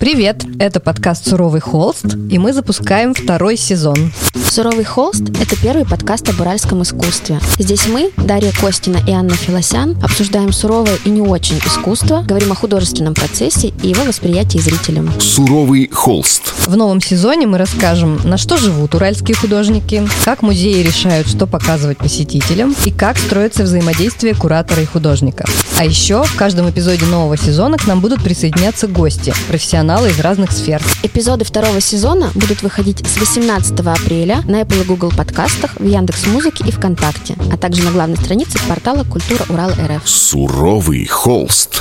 Привет! Это подкаст «Суровый холст», и мы запускаем второй сезон. «Суровый холст» — это первый подкаст об уральском искусстве. Здесь мы, Дарья Костина и Анна Филосян, обсуждаем суровое и не очень искусство, говорим о художественном процессе и его восприятии зрителям. «Суровый холст». В новом сезоне мы расскажем, на что живут уральские художники, как музеи решают, что показывать посетителям, и как строится взаимодействие куратора и художника. А еще в каждом эпизоде нового сезона к нам будут присоединяться гости, профессионалы профессионалы из разных сфер. Эпизоды второго сезона будут выходить с 18 апреля на Apple и Google подкастах, в Яндекс Музыке и ВКонтакте, а также на главной странице портала Культура Урал РФ. Суровый холст.